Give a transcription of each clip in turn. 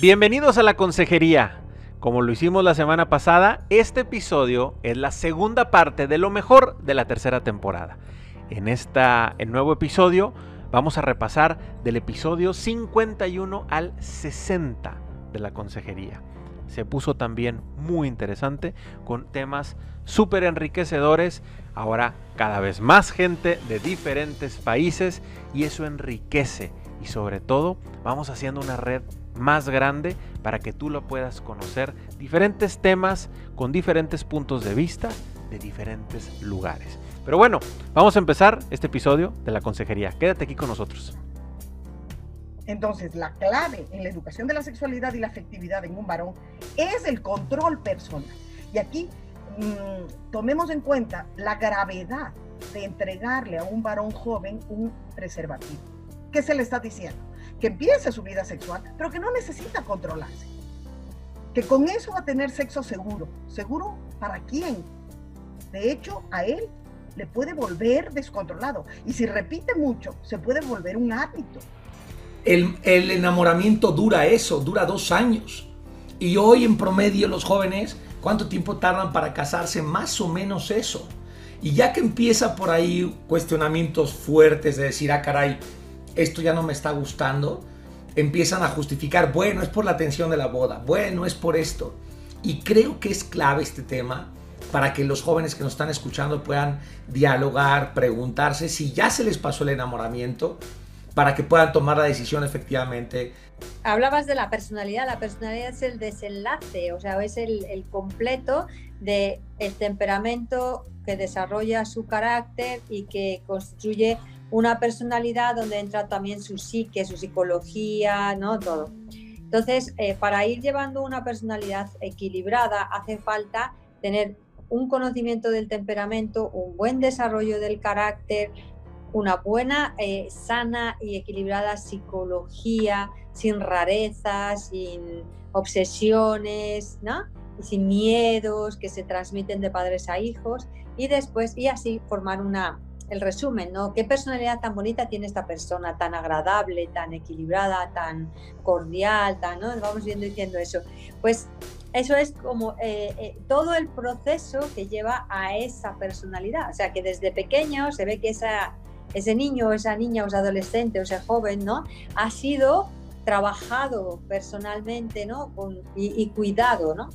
Bienvenidos a la consejería. Como lo hicimos la semana pasada, este episodio es la segunda parte de lo mejor de la tercera temporada. En este nuevo episodio vamos a repasar del episodio 51 al 60 de la consejería. Se puso también muy interesante con temas súper enriquecedores. Ahora cada vez más gente de diferentes países y eso enriquece y sobre todo vamos haciendo una red más grande para que tú lo puedas conocer diferentes temas con diferentes puntos de vista de diferentes lugares. Pero bueno, vamos a empezar este episodio de la consejería. Quédate aquí con nosotros. Entonces, la clave en la educación de la sexualidad y la afectividad en un varón es el control personal. Y aquí mmm, tomemos en cuenta la gravedad de entregarle a un varón joven un preservativo. ¿Qué se le está diciendo? Que empiece su vida sexual, pero que no necesita controlarse. Que con eso va a tener sexo seguro. ¿Seguro para quién? De hecho, a él le puede volver descontrolado. Y si repite mucho, se puede volver un hábito. El, el, enamoramiento dura eso, dura dos años. Y hoy en promedio los jóvenes, ¿cuánto tiempo tardan para casarse? Más o menos eso. Y ya que empieza por ahí cuestionamientos fuertes de decir, ah, caray, esto ya no me está gustando, empiezan a justificar, bueno, es por la atención de la boda, bueno, es por esto. Y creo que es clave este tema para que los jóvenes que nos están escuchando puedan dialogar, preguntarse si ya se les pasó el enamoramiento, para que puedan tomar la decisión efectivamente. Hablabas de la personalidad, la personalidad es el desenlace, o sea, es el, el completo del el temperamento que desarrolla su carácter y que construye una personalidad donde entra también su psique, su psicología, ¿no? Todo. Entonces, eh, para ir llevando una personalidad equilibrada hace falta tener un conocimiento del temperamento, un buen desarrollo del carácter, una buena, eh, sana y equilibrada psicología, sin rarezas, sin obsesiones, ¿no? Sin miedos que se transmiten de padres a hijos y después, y así formar una, el resumen, ¿no? ¿Qué personalidad tan bonita tiene esta persona, tan agradable, tan equilibrada, tan cordial, tan, ¿no? Vamos viendo diciendo eso. Pues eso es como eh, eh, todo el proceso que lleva a esa personalidad. O sea, que desde pequeño se ve que esa, ese niño, esa niña, o ese adolescente, o ese joven, ¿no? Ha sido trabajado personalmente, ¿no? y, y cuidado, ¿no?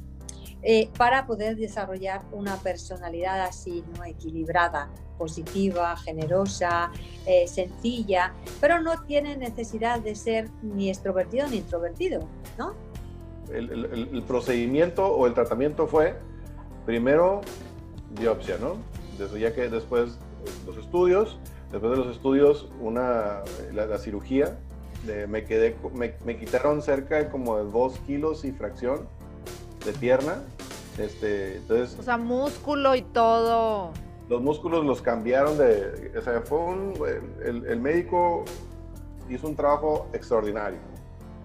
Eh, para poder desarrollar una personalidad así, ¿no? equilibrada, positiva, generosa, eh, sencilla, pero no tiene necesidad de ser ni extrovertido ni introvertido, ¿no? El, el, el procedimiento o el tratamiento fue primero biopsia, ¿no? Desde ya que después los estudios, después de los estudios, una, la, la cirugía, de, me, quedé, me, me quitaron cerca de como de kilos y fracción de pierna. Este, entonces, o sea, músculo y todo. Los músculos los cambiaron de. O sea, fue un. El, el médico hizo un trabajo extraordinario.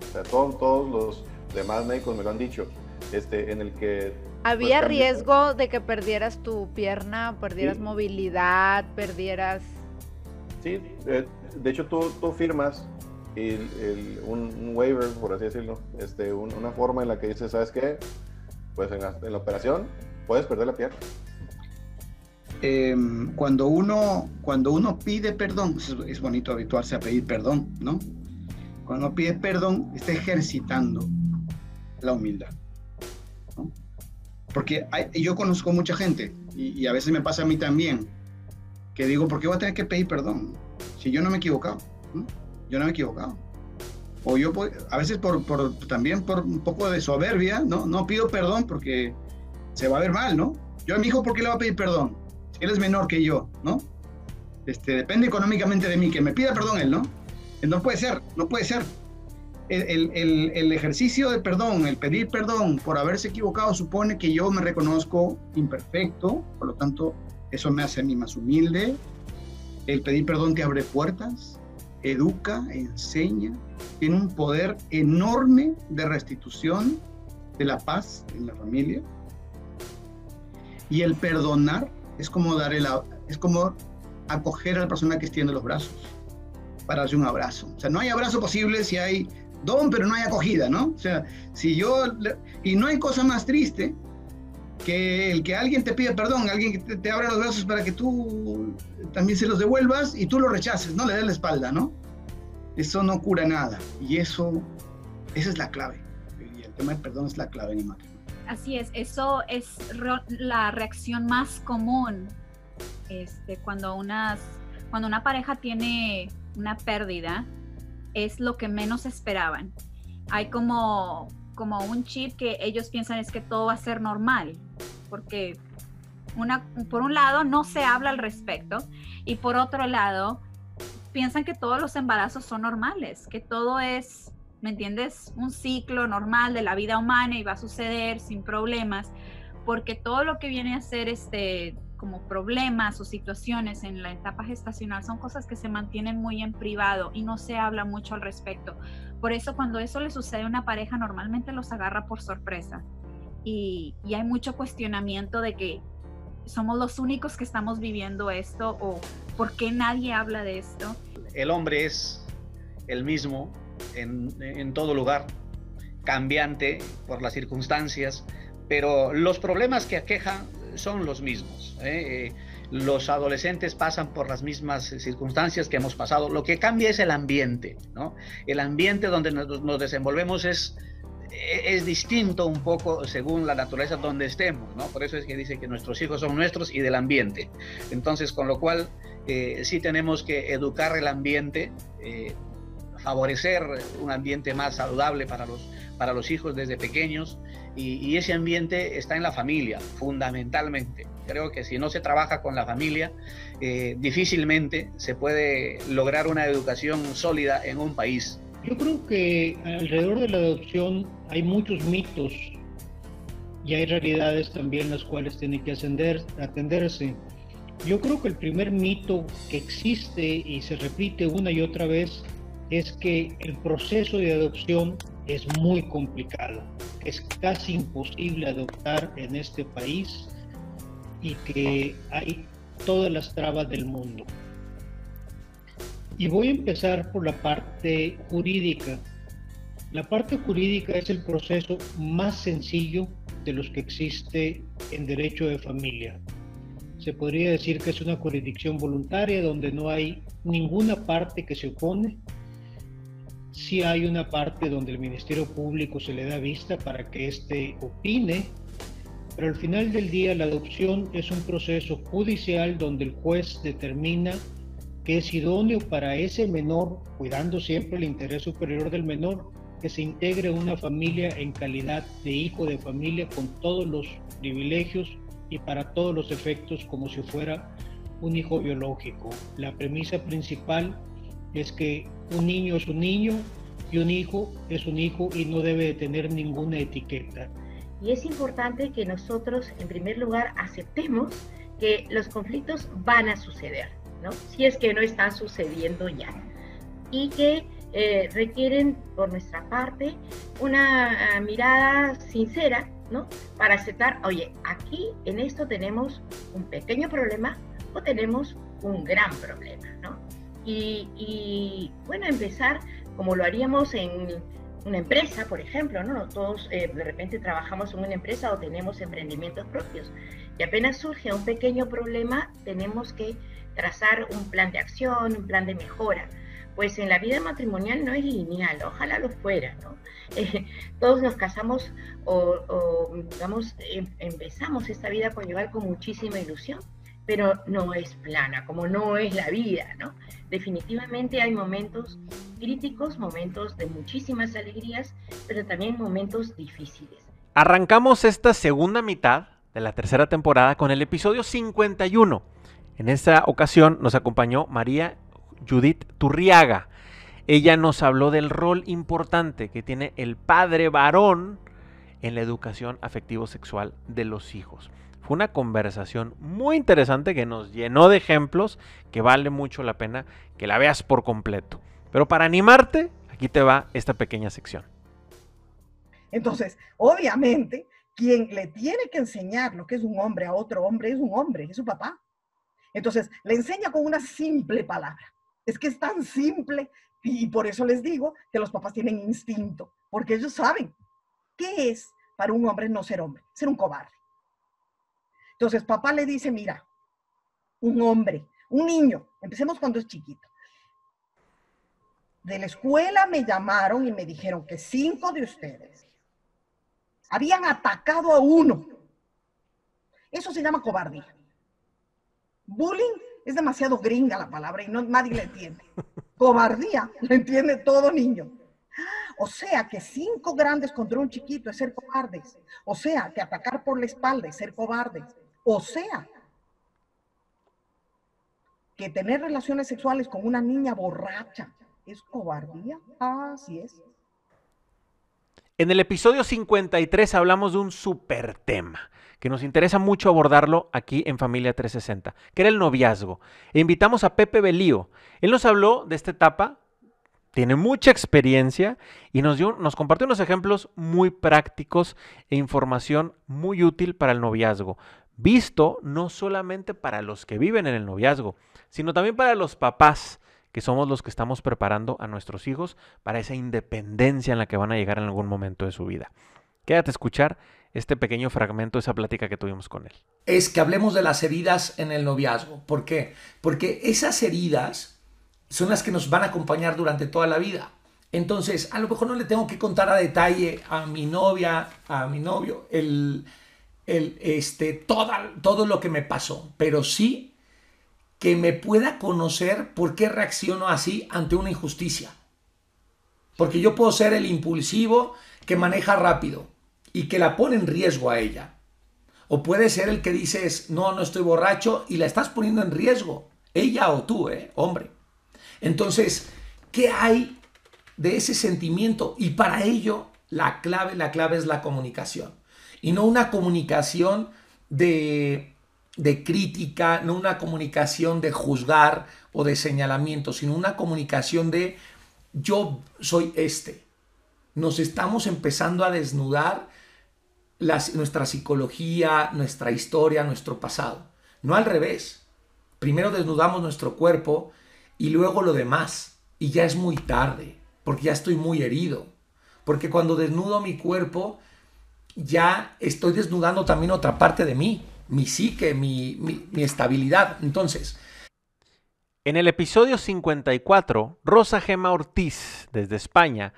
O sea, todos, todos los demás médicos me lo han dicho. Este, en el que. ¿Había pues, riesgo de que perdieras tu pierna, perdieras sí. movilidad, perdieras.? Sí, de, de hecho tú, tú firmas el, el, un, un, waiver, por así decirlo, este, un, una forma en la que dices, ¿sabes qué? Pues en la, operación puedes perder la pierna. Eh, cuando, uno, cuando uno pide perdón, es, es, bonito habituarse a pedir perdón, ¿no? Cuando uno pide perdón, está ejercitando la humildad. ¿no? Porque yo conozco mucha gente, y, a veces me pasa a mí también, que digo, ¿por qué voy a tener que pedir perdón? Si yo no me he equivocado, yo no me he equivocado. O yo a veces por, por, también por un poco de soberbia, ¿no? No pido perdón porque se va a ver mal, ¿no? Yo a mi hijo, ¿por qué le voy a pedir perdón? Si él es menor que yo, ¿no? Este, depende económicamente de mí, que me pida perdón él, ¿no? No puede ser, no puede ser. El, el, el, ejercicio de perdón, el pedir perdón por haberse equivocado, supone que yo me reconozco imperfecto, por lo tanto, eso me hace a mí más humilde. El pedir perdón te abre puertas, educa, enseña, tiene un poder enorme de restitución de la paz en la familia. Y el perdonar es como dar el, es como acoger a la persona que extiende los brazos para darle un abrazo. O sea, no hay abrazo posible si hay don, pero no hay acogida, ¿no? O sea, si yo, y no hay cosa más triste que el que alguien te pide perdón, alguien que te, te abra los brazos para que tú también se los devuelvas y tú lo rechaces, ¿no? Le das la espalda, ¿no? Eso no cura nada. Y eso, esa es la clave. Y el tema del perdón es la clave en el. Así es, eso es la reacción más común este, cuando, unas, cuando una pareja tiene una pérdida, es lo que menos esperaban. Hay como, como un chip que ellos piensan es que todo va a ser normal, porque una, por un lado no se habla al respecto y por otro lado piensan que todos los embarazos son normales, que todo es, ¿me entiendes? Un ciclo normal de la vida humana y va a suceder sin problemas, porque todo lo que viene a ser este como problemas o situaciones en la etapa gestacional son cosas que se mantienen muy en privado y no se habla mucho al respecto. Por eso cuando eso le sucede a una pareja normalmente los agarra por sorpresa y, hay mucho cuestionamiento de que somos los únicos que estamos viviendo esto o por qué nadie habla de esto. El hombre es el mismo en, en todo lugar, cambiante por las circunstancias, pero los problemas que aquejan son los mismos. ¿eh? Eh, los adolescentes pasan por las mismas circunstancias que hemos pasado. Lo que cambia es el ambiente. ¿no? El ambiente donde nos desenvolvemos es, es distinto un poco según la naturaleza donde estemos. ¿no? Por eso es que dice que nuestros hijos son nuestros y del ambiente. Entonces, con lo cual, eh, sí tenemos que educar el ambiente. favorecer un ambiente más saludable para los, para los hijos desde pequeños y, ese ambiente está en la familia, fundamentalmente. Creo que si no se trabaja con la familia, eh, difícilmente se puede lograr una educación sólida en un país. Yo creo que alrededor de la adopción hay muchos mitos y hay realidades también las cuales tienen que ascender, atenderse. Yo creo que el primer mito que existe y se repite una y otra vez es que el proceso de adopción es muy complicado. Es casi imposible adoptar en este país y que hay todas las trabas del mundo. Y voy a empezar por la parte jurídica. La parte jurídica es el proceso más sencillo de los que existe en derecho de familia. Se podría decir que es una jurisdicción voluntaria donde no hay ninguna parte que se opone si hay una parte donde el Ministerio Público se le da vista para que éste opine, pero al final del día la adopción es un proceso judicial donde el juez determina que es idóneo para ese menor, cuidando siempre el interés superior del menor, que se integre una familia en calidad de hijo de familia con todos los privilegios y para todos los efectos como si fuera un hijo biológico. La premisa principal es que un niño es un niño y un hijo es un hijo y no debe de tener ninguna etiqueta. Y es importante que nosotros, en primer lugar, aceptemos que los conflictos van a suceder, ¿no? Si es que no están sucediendo ya. Y que eh, requieren, por nuestra parte, una ah, mirada sincera, ¿no? Para aceptar, oye, aquí en esto tenemos un pequeño problema o tenemos un gran problema, ¿no? y, bueno, empezar como lo haríamos en una empresa, por ejemplo, ¿no? Todos eh, de repente trabajamos en una empresa o tenemos emprendimientos propios y apenas surge un pequeño problema, tenemos que trazar un plan de acción, un plan de mejora. Pues en la vida matrimonial no es lineal, ojalá lo fuera, ¿no? Eh, todos nos casamos o, o digamos, em, empezamos esta vida conyugal con muchísima ilusión, pero no es plana, como no es la vida, ¿no? Definitivamente hay momentos críticos, momentos de muchísimas alegrías, pero también momentos difíciles. Arrancamos esta segunda mitad de la tercera temporada con el episodio 51. En esta ocasión nos acompañó María Judith Turriaga. Ella nos habló del rol importante que tiene el padre varón en la educación afectivo-sexual de los hijos. Fue una conversación muy interesante que nos llenó de ejemplos que vale mucho la pena que la veas por completo. Pero para animarte, aquí te va esta pequeña sección. Entonces, obviamente, quien le tiene que enseñar lo que es un hombre a otro hombre es un hombre, es su papá. Entonces, le enseña con una simple palabra. Es que es tan simple y por eso les digo que los papás tienen instinto, porque ellos saben qué es para un hombre no ser hombre, ser un cobarde. Entonces, papá le dice, mira, un hombre, un niño, empecemos cuando es chiquito. De la escuela me llamaron y me dijeron que cinco de ustedes habían atacado a uno. Eso se llama cobardía. Bullying es demasiado gringa la palabra y no, nadie la entiende. Cobardía lo entiende todo niño. O sea que cinco grandes contra un chiquito es ser cobardes. O sea que atacar por la espalda es ser cobardes. O sea que tener relaciones sexuales con una niña borracha es cobardía. Así es. En el episodio 53 hablamos de un super tema que nos interesa mucho abordarlo aquí en Familia 360, que era el noviazgo. E invitamos a Pepe Belío. Él nos habló de esta etapa, tiene mucha experiencia y nos, dio, nos compartió unos ejemplos muy prácticos e información muy útil para el noviazgo. Visto no solamente para los que viven en el noviazgo, sino también para los papás, que somos los que estamos preparando a nuestros hijos para esa independencia en la que van a llegar en algún momento de su vida. Quédate a escuchar este pequeño fragmento de esa plática que tuvimos con él. Es que hablemos de las heridas en el noviazgo. ¿Por qué? Porque esas heridas son las que nos van a acompañar durante toda la vida. Entonces, a lo mejor no le tengo que contar a detalle a mi novia, a mi novio, el, el, este, toda, todo lo que me pasó, pero sí que me pueda conocer por qué reacciono así ante una injusticia. Porque yo puedo ser el impulsivo que maneja rápido y que la pone en riesgo a ella. O puede ser el que dices, no, no estoy borracho y la estás poniendo en riesgo, ella o tú, ¿eh? hombre. Entonces, ¿qué hay de ese sentimiento? Y para ello, la clave, la clave es la comunicación. Y no una comunicación de de crítica, no una comunicación de juzgar o de señalamiento, sino una comunicación de yo soy este. Nos estamos empezando a desnudar nuestra psicología, nuestra historia, nuestro pasado. No al revés. Primero desnudamos nuestro cuerpo y luego lo demás. Y ya es muy tarde, porque ya estoy muy herido. Porque cuando desnudo mi cuerpo, ya estoy desnudando también otra parte de mí mi psique, mi, mi, estabilidad. Entonces, en el episodio 54, Rosa Gema Ortiz, desde España,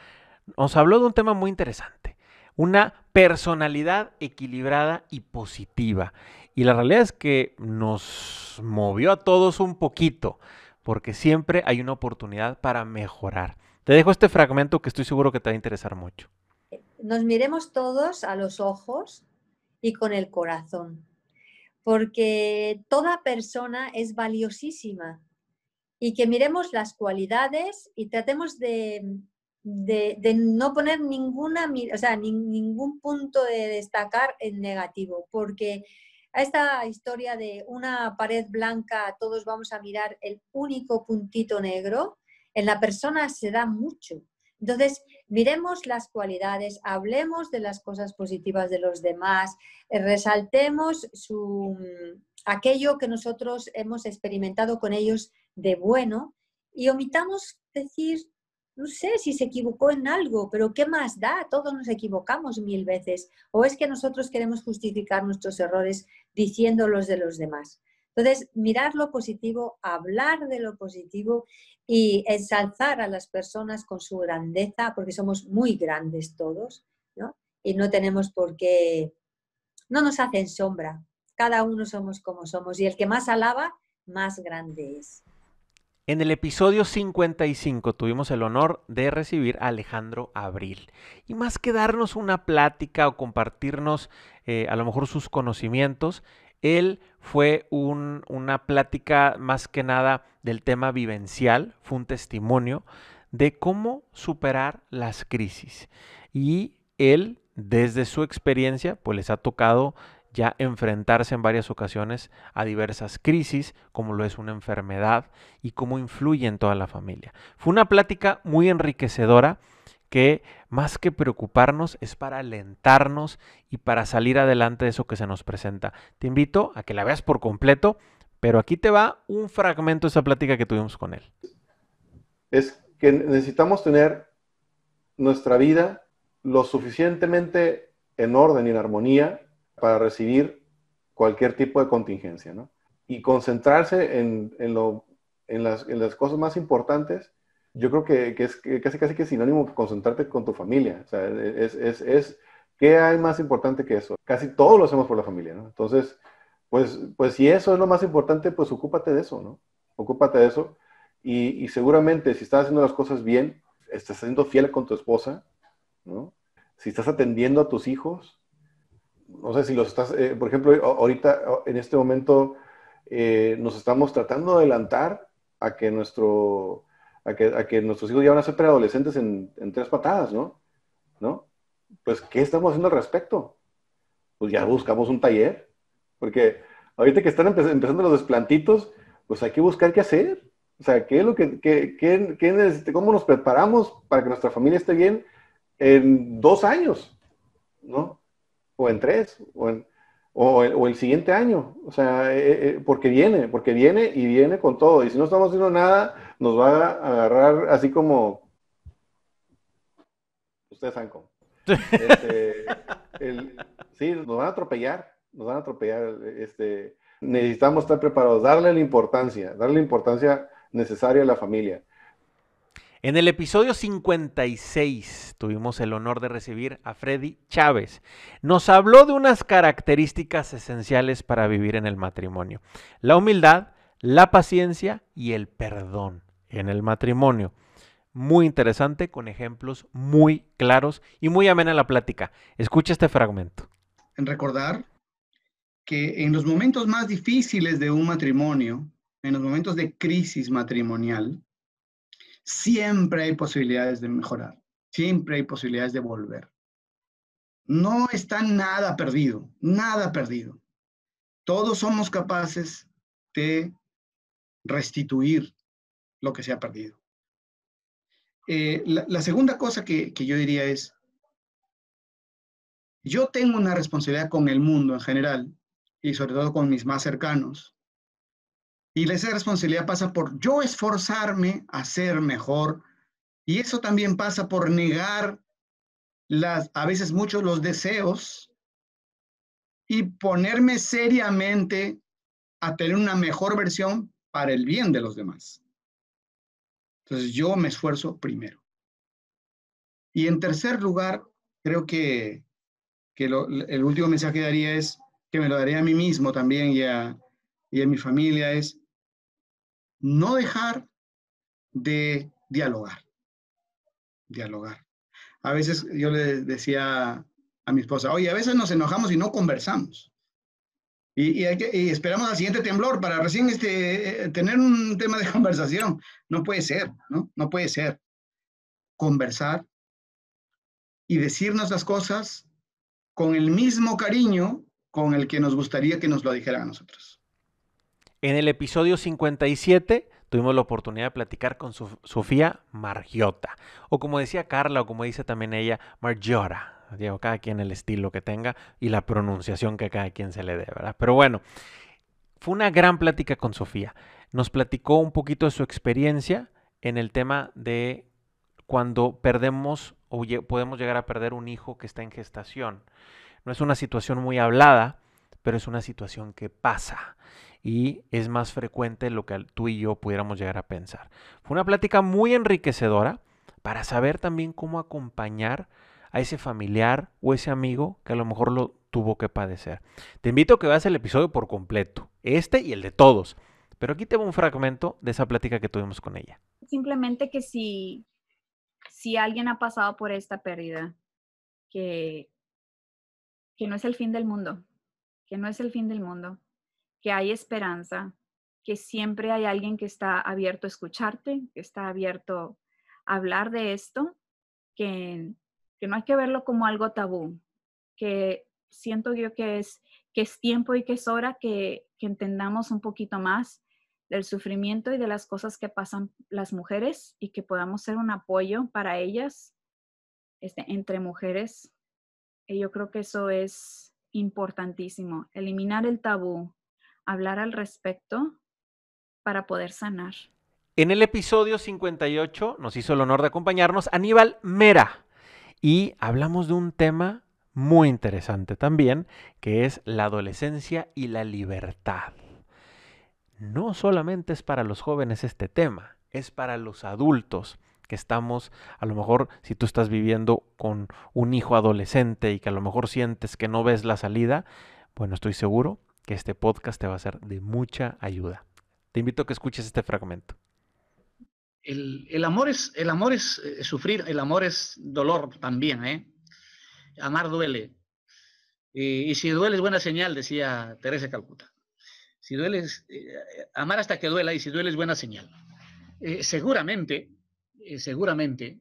nos habló de un tema muy interesante, una personalidad equilibrada y positiva. Y la realidad es que nos movió a todos un poquito, porque siempre hay una oportunidad para mejorar. Te dejo este fragmento que estoy seguro que te va a interesar mucho. Nos miremos todos a los ojos y con el corazón porque toda persona es valiosísima y que miremos las cualidades y tratemos de, no poner ninguna, o sea, ningún punto de destacar en negativo, porque a esta historia de una pared blanca, todos vamos a mirar el único puntito negro, en la persona se da mucho. Entonces, miremos las cualidades, hablemos de las cosas positivas de los demás, eh, resaltemos mm, aquello que nosotros hemos experimentado con ellos de bueno y omitamos decir, no sé si se equivocó en algo, pero ¿qué más da? Todos nos equivocamos mil veces. ¿O es que nosotros queremos justificar nuestros errores diciéndolos de los demás? Entonces, mirar lo positivo, hablar de lo positivo y ensalzar a las personas con su grandeza, porque somos muy grandes todos, ¿no? Y no tenemos por qué, no nos hacen sombra, cada uno somos como somos y el que más alaba, más grande es. En el episodio 55 tuvimos el honor de recibir a Alejandro Abril. Y más que darnos una plática o compartirnos eh, a lo mejor sus conocimientos, él fue una plática más que nada del tema vivencial, fue un testimonio de cómo superar las crisis. Y él, desde su experiencia, pues les ha tocado ya enfrentarse en varias ocasiones a diversas crisis, como lo es una enfermedad y cómo influye en toda la familia. Fue una plática muy enriquecedora que más que preocuparnos es para alentarnos y para salir adelante de eso que se nos presenta. Te invito a que la veas por completo, pero aquí te va un fragmento de esa plática que tuvimos con él. es que necesitamos tener nuestra vida lo suficientemente en orden y en armonía para recibir cualquier tipo de contingencia, ¿no? Y concentrarse en, en, lo, en, las, en, las, cosas más importantes, yo creo que, que es casi, casi que sinónimo concentrarte con tu familia. Es, es, es, ¿qué hay más importante que eso? Casi todo lo hacemos por la familia, ¿no? Entonces, pues, pues si eso es lo más importante, pues ocúpate de eso, ¿no? Ocúpate de eso. Y, y seguramente si estás haciendo las cosas bien, estás siendo fiel con tu esposa, ¿no? Si estás atendiendo a tus hijos, no sé si los estás, eh, por ejemplo, ahorita, en este momento, eh, nos estamos tratando de adelantar a que, nuestro, a que, a que nuestros hijos ya van a ser preadolescentes en, en tres patadas, ¿no? ¿No? Pues, ¿qué estamos haciendo al respecto? Pues ya buscamos un taller, porque ahorita que están empezando los desplantitos, pues hay que buscar qué hacer. O sea, ¿qué es lo que, qué, qué, qué cómo nos preparamos para que nuestra familia esté bien en dos años, ¿no? o en tres, o, en, o, o, el siguiente año. O sea, eh, eh, porque viene, porque viene y viene con todo. Y si no estamos haciendo nada, nos va a agarrar así como... Ustedes saben cómo. Este, el, sí, nos van a atropellar, nos van a atropellar. Este, necesitamos estar preparados, darle la importancia, darle la importancia necesaria a la familia. En el episodio 56 tuvimos el honor de recibir a Freddy Chávez. Nos habló de unas características esenciales para vivir en el matrimonio. La humildad, la paciencia y el perdón en el matrimonio. Muy interesante, con ejemplos muy claros y muy amena la plática. Escucha este fragmento. En recordar que en los momentos más difíciles de un matrimonio, en los momentos de crisis matrimonial, siempre hay posibilidades de mejorar, siempre hay posibilidades de volver. No está nada perdido, nada perdido. Todos somos capaces de restituir lo que se ha perdido. Eh, la, la, segunda cosa que, que yo diría es, yo tengo una responsabilidad con el mundo en general y sobre todo con mis más cercanos y esa responsabilidad pasa por yo esforzarme a ser mejor. Y eso también pasa por negar las, a veces muchos los deseos y ponerme seriamente a tener una mejor versión para el bien de los demás. Entonces yo me esfuerzo primero. Y en tercer lugar, creo que, que lo, el último mensaje que daría es, que me lo daría a mí mismo también y a, y a mi familia, es no dejar de dialogar. Dialogar. A veces yo le decía a mi esposa, oye, a veces nos enojamos y no conversamos. Y, esperamos al siguiente temblor para recién este, tener un tema de conversación. No puede ser, ¿no? No puede ser. Conversar y decirnos las cosas con el mismo cariño con el que nos gustaría que nos lo dijeran a nosotros. En el episodio 57 tuvimos la oportunidad de platicar con Sofía Margiota, o como decía Carla, o como dice también ella, Margiota. Digo, cada quien el estilo que tenga y la pronunciación que cada quien se le dé, ¿verdad? Pero bueno, fue una gran plática con Sofía. Nos platicó un poquito de su experiencia en el tema de cuando perdemos o podemos llegar a perder un hijo que está en gestación. No es una situación muy hablada, pero es una situación que pasa y es más frecuente lo que tú y yo pudiéramos llegar a pensar. Fue una plática muy enriquecedora para saber también cómo acompañar a ese familiar o ese amigo que a lo mejor lo tuvo que padecer. Te invito a que veas el episodio por completo, este y el de todos. Pero aquí tengo un fragmento de esa plática que tuvimos con ella. Simplemente que si, si alguien ha pasado por esta pérdida, que, que no es el fin del mundo, que no es el fin del mundo, que hay esperanza, que siempre hay alguien que está abierto a escucharte, que está abierto a hablar de esto, que, que no hay que verlo como algo tabú, que siento yo que es, que es tiempo y que es hora que, que entendamos un poquito más del sufrimiento y de las cosas que pasan las mujeres y que podamos ser un apoyo para ellas este, entre mujeres. Y yo creo que eso es importantísimo, eliminar el tabú, hablar al respecto para poder sanar. En el episodio 58 nos hizo el honor de acompañarnos Aníbal Mera y hablamos de un tema muy interesante también, que es la adolescencia y la libertad. No solamente es para los jóvenes este tema, es para los adultos que estamos, a lo mejor si tú estás viviendo con un hijo adolescente y que a lo mejor sientes que no ves la salida, bueno, estoy seguro que este podcast te va a ser de mucha ayuda. Te invito a que escuches este fragmento. El, amor, es, el amor es eh, sufrir, el amor es dolor también, ¿eh? Amar duele. y si duele es buena señal, decía Teresa Calcuta. Si duele, eh, amar hasta que duela y si duele es buena señal. Eh, seguramente, seguramente,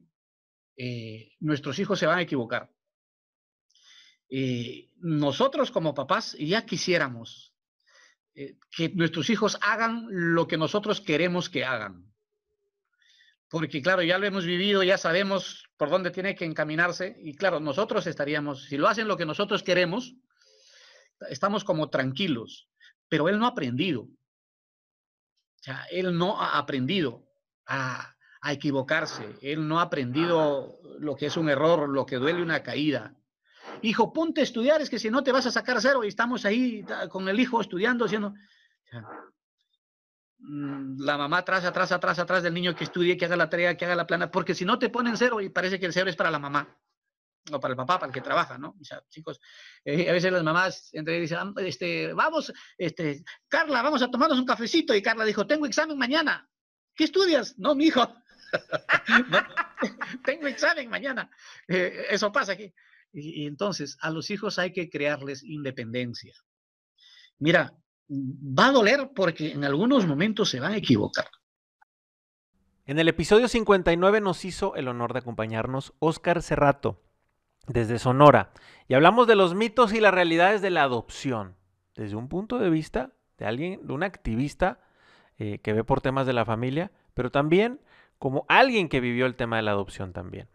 nuestros hijos se van a equivocar. Nosotros como papás ya quisiéramos que nuestros hijos hagan lo que nosotros queremos que hagan porque claro, ya lo hemos vivido, ya sabemos por dónde tiene que encaminarse y claro, nosotros estaríamos, si lo hacen lo que nosotros queremos, estamos como tranquilos, pero él no ha aprendido. Él no ha aprendido a equivocarse, él no ha aprendido lo que es un error, lo que duele una caída. Hijo, ponte a estudiar, es que si no te vas a sacar cero y estamos ahí con el hijo estudiando, haciendo... Mm, la mamá atrás, atrás, atrás, atrás del niño que estudie, que haga la tarea, que haga la plana, porque si no te ponen cero y parece que el cero es para la mamá o para el papá, para el que trabaja, ¿no? O sea, chicos, eh, a veces las mamás entre dicen, ah, este, vamos, este, Carla, vamos a tomarnos un cafecito y Carla dijo, tengo examen mañana. ¿Qué estudias? No, mi hijo. tengo examen mañana. Eh, eso pasa aquí. Y entonces, a los hijos hay que crearles independencia. Mira, va a doler porque en algunos momentos se van a equivocar. En el episodio 59 nos hizo el honor de acompañarnos Oscar Cerrato, desde Sonora, y hablamos de los mitos y las realidades de la adopción, desde un punto de vista de alguien, de un activista eh, que ve por temas de la familia, pero también como alguien que vivió el tema de la adopción también.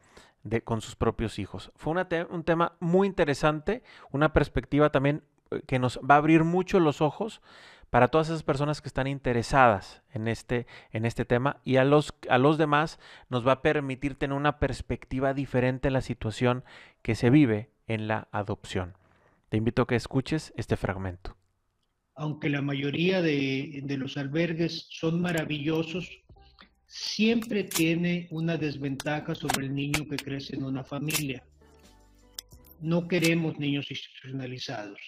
Con sus propios hijos. Fue un tema muy interesante, una perspectiva también eh, que nos va a abrir mucho los ojos para todas esas personas que están interesadas en este, en este tema y a los, a los demás nos va a permitir tener una perspectiva diferente en la situación que se vive en la adopción. Te invito a que escuches este fragmento. Aunque la mayoría de, de los albergues son maravillosos, siempre tiene una desventaja sobre el niño que crece en una familia. No queremos niños institucionalizados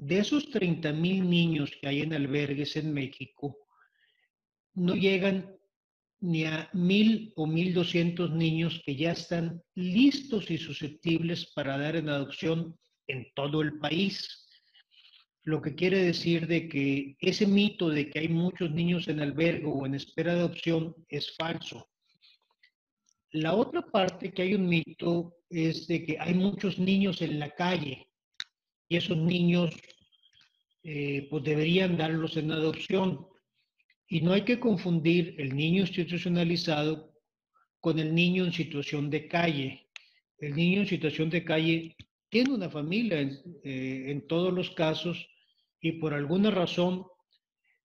de esos 30 mil niños que hay en albergues en México, no llegan ni a mil o mil doscientos niños que ya están listos y susceptibles para dar en adopción en todo el país. Lo que quiere decir de que ese mito de que hay muchos niños en albergue o en espera de adopción es falso. La otra parte que hay un mito es de que hay muchos niños en la calle y esos niños eh, pues deberían darlos en adopción. Y no hay que confundir el niño institucionalizado con el niño en situación de calle. El niño en situación de calle tiene una familia eh, en todos los casos y por alguna razón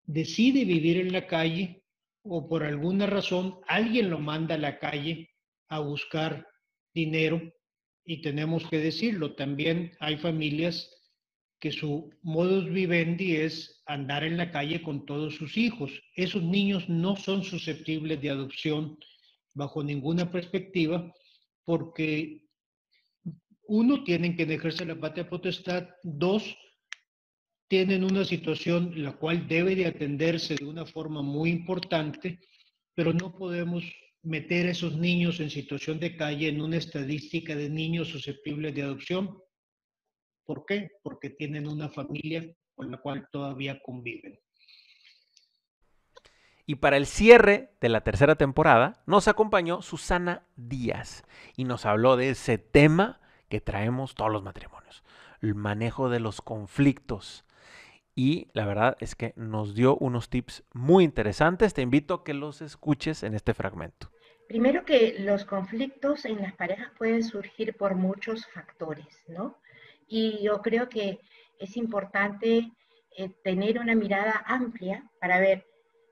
decide vivir en la calle o por alguna razón alguien lo manda a la calle a buscar dinero y tenemos que decirlo, también hay familias que su modus vivendi es andar en la calle con todos sus hijos. Esos niños no son susceptibles de adopción bajo ninguna perspectiva porque uno, tienen que ejercer la patria potestad, dos, tienen una situación la cual debe de atenderse de una forma muy importante, pero no podemos meter a esos niños en situación de calle en una estadística de niños susceptibles de adopción ¿Por qué? Porque tienen una familia con la cual todavía conviven. Y para el cierre de la tercera temporada nos acompañó Susana Díaz y nos habló de ese tema que traemos todos los matrimonios, el manejo de los conflictos. Y la verdad es que nos dio unos tips muy interesantes. Te invito a que los escuches en este fragmento. Primero que los conflictos en las parejas pueden surgir por muchos factores, ¿no? Y yo creo que es importante eh, tener una mirada amplia para ver,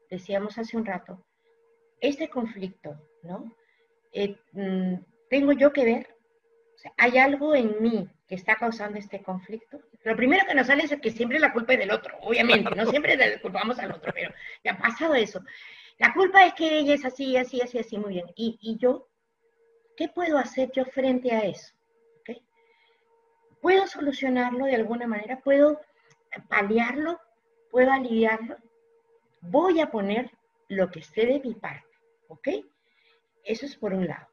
decíamos hace un rato, este conflicto, ¿no? Eh, mm, ¿Tengo yo que ver? ¿Hay algo en mí que está causando este conflicto? Lo primero que nos sale es que siempre la culpa es del otro, obviamente, no siempre le culpamos al otro, pero ya ha pasado eso. La culpa es que ella es así, así, así, así, muy bien. ¿Y, y yo? ¿Qué puedo hacer yo frente a eso? ¿Okay? ¿Puedo solucionarlo de alguna manera? ¿Puedo paliarlo? ¿Puedo aliviarlo? Voy a poner lo que esté de mi parte, ¿ok? Eso es por un lado.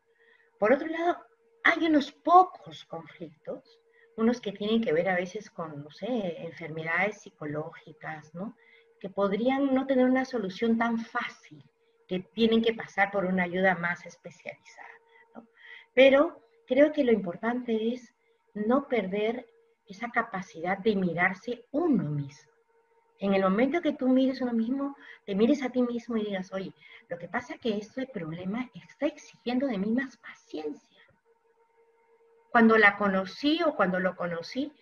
Por otro lado, hay unos pocos conflictos, unos que tienen que ver a veces con, no sé, enfermedades psicológicas, ¿no? Que podrían no tener una solución tan fácil, que tienen que pasar por una ayuda más especializada, ¿no? Pero creo que lo importante es no perder esa capacidad de mirarse uno mismo. En el momento que tú mires uno mismo, te mires a ti mismo y digas, oye, lo que pasa es que este problema está exigiendo de mí más paciencia. Cuando la conocí o cuando lo conocí,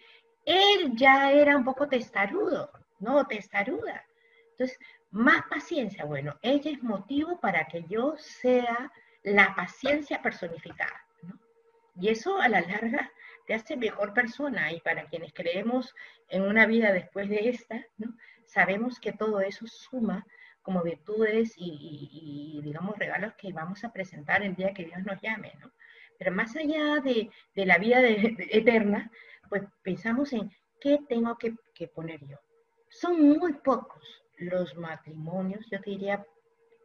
él ya era un poco testarudo, ¿no? Testaruda. Entonces, más paciencia. Bueno, ella es motivo para que yo sea la paciencia personificada, ¿no? Y eso a la larga te hace mejor persona y para quienes creemos en una vida después de esta, ¿no? sabemos que todo eso suma como virtudes y, digamos regalos que vamos a presentar el día que Dios nos llame, ¿no? Pero más allá de, de la vida de, eterna, pues pensamos en qué tengo que, que poner yo. Son muy pocos los matrimonios, yo te diría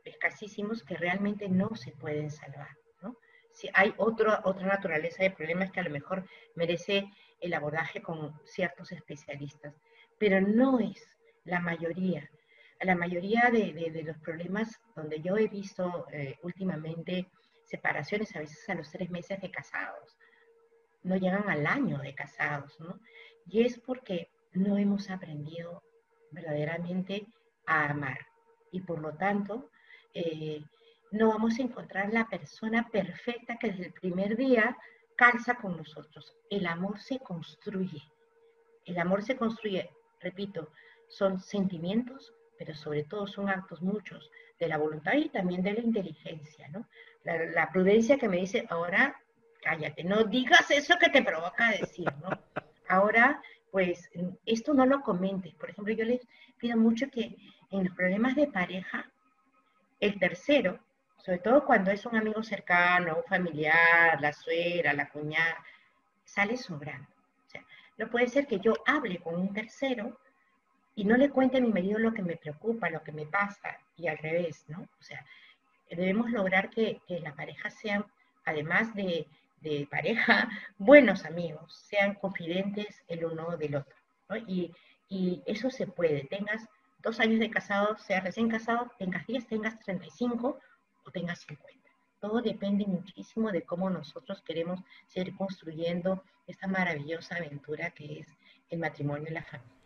escasísimos, que realmente no se pueden salvar si hay otro, otra naturaleza de problemas que a lo mejor merece el abordaje con ciertos especialistas, pero no es la mayoría. La mayoría de, los problemas donde yo he visto eh, últimamente separaciones a veces a los tres meses de casados, no llegan al año de casados, ¿no? Y es porque no hemos aprendido verdaderamente a amar. Y por lo tanto, eh, no vamos a encontrar la persona perfecta que desde el primer día calza con nosotros. El amor se construye. El amor se construye, repito, son sentimientos, pero sobre todo son actos muchos de la voluntad y también de la inteligencia, ¿no? La, prudencia que me dice, ahora cállate, no digas eso que te provoca decir, ¿no? Ahora, pues, esto no lo comentes. Por ejemplo, yo les pido mucho que en los problemas de pareja, el tercero sobre todo cuando es un amigo cercano, un familiar, la suegra, la cuñada, sale sobrando. O sea, no puede ser que yo hable con un tercero y no le cuente a mi marido lo que me preocupa, lo que me pasa, y al revés, ¿no? O sea, debemos lograr que, la pareja sean, además de, pareja, buenos amigos, sean confidentes el uno del otro. Y, y eso se puede, tengas dos años de casado, seas recién casado, tengas 10, tengas 35 o tenga 50. Todo depende muchísimo de cómo nosotros queremos seguir construyendo esta maravillosa aventura que es el matrimonio y la familia.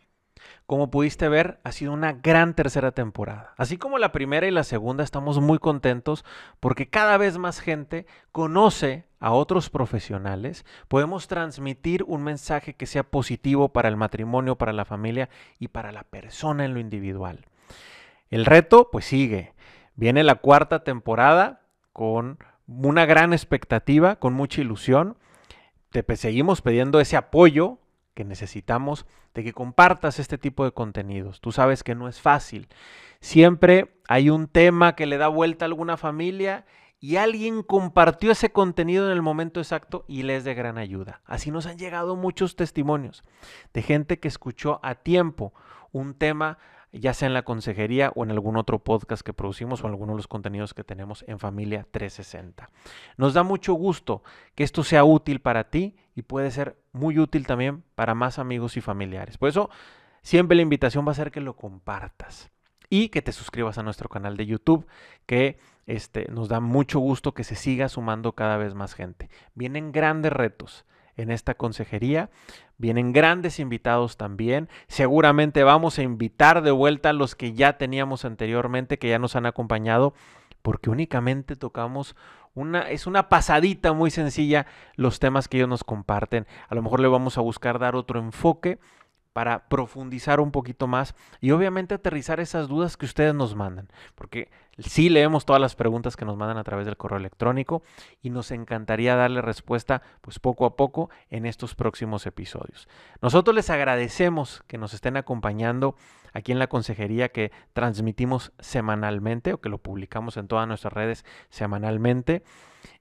Como pudiste ver, ha sido una gran tercera temporada. Así como la primera y la segunda, estamos muy contentos porque cada vez más gente conoce a otros profesionales. Podemos transmitir un mensaje que sea positivo para el matrimonio, para la familia y para la persona en lo individual. El reto, pues sigue. Viene la cuarta temporada con una gran expectativa, con mucha ilusión. Te seguimos pidiendo ese apoyo que necesitamos de que compartas este tipo de contenidos. Tú sabes que no es fácil. Siempre hay un tema que le da vuelta a alguna familia y alguien compartió ese contenido en el momento exacto y le es de gran ayuda. Así nos han llegado muchos testimonios de gente que escuchó a tiempo un tema ya sea en la consejería o en algún otro podcast que producimos o en alguno de los contenidos que tenemos en Familia 360. Nos da mucho gusto que esto sea útil para ti y puede ser muy útil también para más amigos y familiares. Por eso, siempre la invitación va a ser que lo compartas y que te suscribas a nuestro canal de YouTube, que este, nos da mucho gusto que se siga sumando cada vez más gente. Vienen grandes retos en esta consejería. Vienen grandes invitados también. Seguramente vamos a invitar de vuelta a los que ya teníamos anteriormente, que ya nos han acompañado, porque únicamente tocamos una, es una pasadita muy sencilla los temas que ellos nos comparten. A lo mejor le vamos a buscar dar otro enfoque para profundizar un poquito más y obviamente aterrizar esas dudas que ustedes nos mandan, porque sí leemos todas las preguntas que nos mandan a través del correo electrónico y nos encantaría darle respuesta pues poco a poco en estos próximos episodios. Nosotros les agradecemos que nos estén acompañando aquí en la consejería que transmitimos semanalmente o que lo publicamos en todas nuestras redes semanalmente.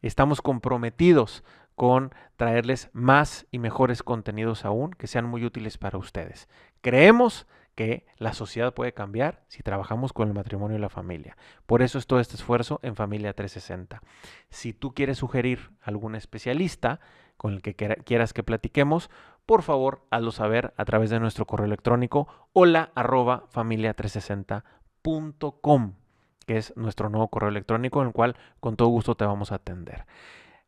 Estamos comprometidos con traerles más y mejores contenidos aún que sean muy útiles para ustedes. Creemos que la sociedad puede cambiar si trabajamos con el matrimonio y la familia. Por eso es todo este esfuerzo en Familia 360. Si tú quieres sugerir algún especialista con el que quieras que platiquemos, por favor hazlo saber a través de nuestro correo electrónico hola arroba familia360.com, que es nuestro nuevo correo electrónico en el cual con todo gusto te vamos a atender.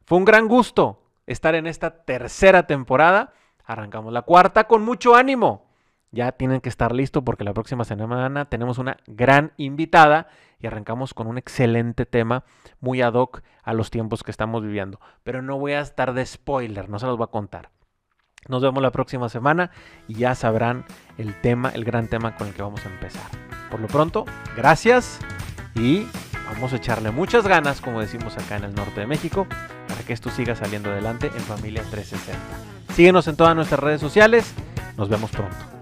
Fue un gran gusto estar en esta tercera temporada. Arrancamos la cuarta con mucho ánimo. Ya tienen que estar listos porque la próxima semana tenemos una gran invitada y arrancamos con un excelente tema muy ad hoc a los tiempos que estamos viviendo. Pero no voy a estar de spoiler, no se los voy a contar. Nos vemos la próxima semana y ya sabrán el tema, el gran tema con el que vamos a empezar. Por lo pronto, gracias y vamos a echarle muchas ganas, como decimos acá en el norte de México, para que esto siga saliendo adelante en Familia 360. Síguenos en todas nuestras redes sociales. Nos vemos pronto.